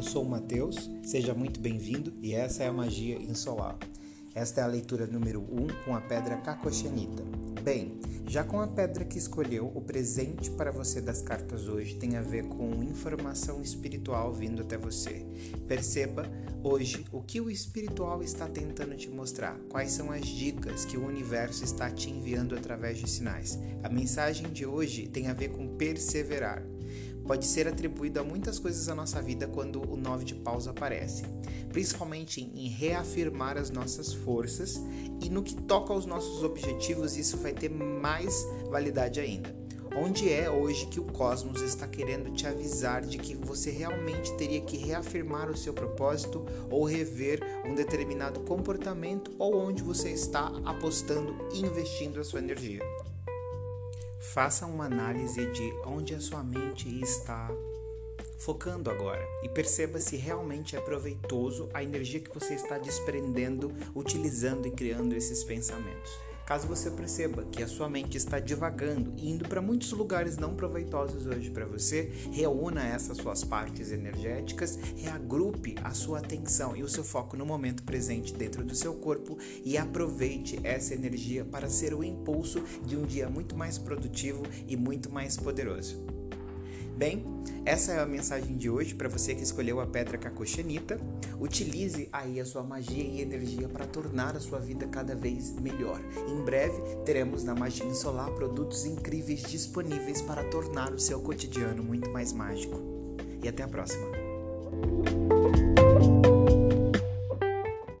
sou o Matheus, seja muito bem-vindo e essa é a Magia Insolar. Esta é a leitura número 1 um, com a pedra Cacochenita. Bem, já com a pedra que escolheu, o presente para você das cartas hoje tem a ver com informação espiritual vindo até você. Perceba hoje o que o espiritual está tentando te mostrar, quais são as dicas que o universo está te enviando através de sinais. A mensagem de hoje tem a ver com perseverar pode ser atribuído a muitas coisas da nossa vida quando o nove de paus aparece, principalmente em reafirmar as nossas forças e no que toca aos nossos objetivos, isso vai ter mais validade ainda. Onde é hoje que o cosmos está querendo te avisar de que você realmente teria que reafirmar o seu propósito ou rever um determinado comportamento ou onde você está apostando e investindo a sua energia? Faça uma análise de onde a sua mente está focando agora e perceba se realmente é proveitoso a energia que você está desprendendo, utilizando e criando esses pensamentos. Caso você perceba que a sua mente está divagando e indo para muitos lugares não proveitosos hoje para você, reúna essas suas partes energéticas, reagrupe a sua atenção e o seu foco no momento presente dentro do seu corpo e aproveite essa energia para ser o impulso de um dia muito mais produtivo e muito mais poderoso. Bem, essa é a mensagem de hoje para você que escolheu a pedra cacochenita. Utilize aí a sua magia e energia para tornar a sua vida cada vez melhor. Em breve teremos na Magia Solar produtos incríveis disponíveis para tornar o seu cotidiano muito mais mágico. E até a próxima.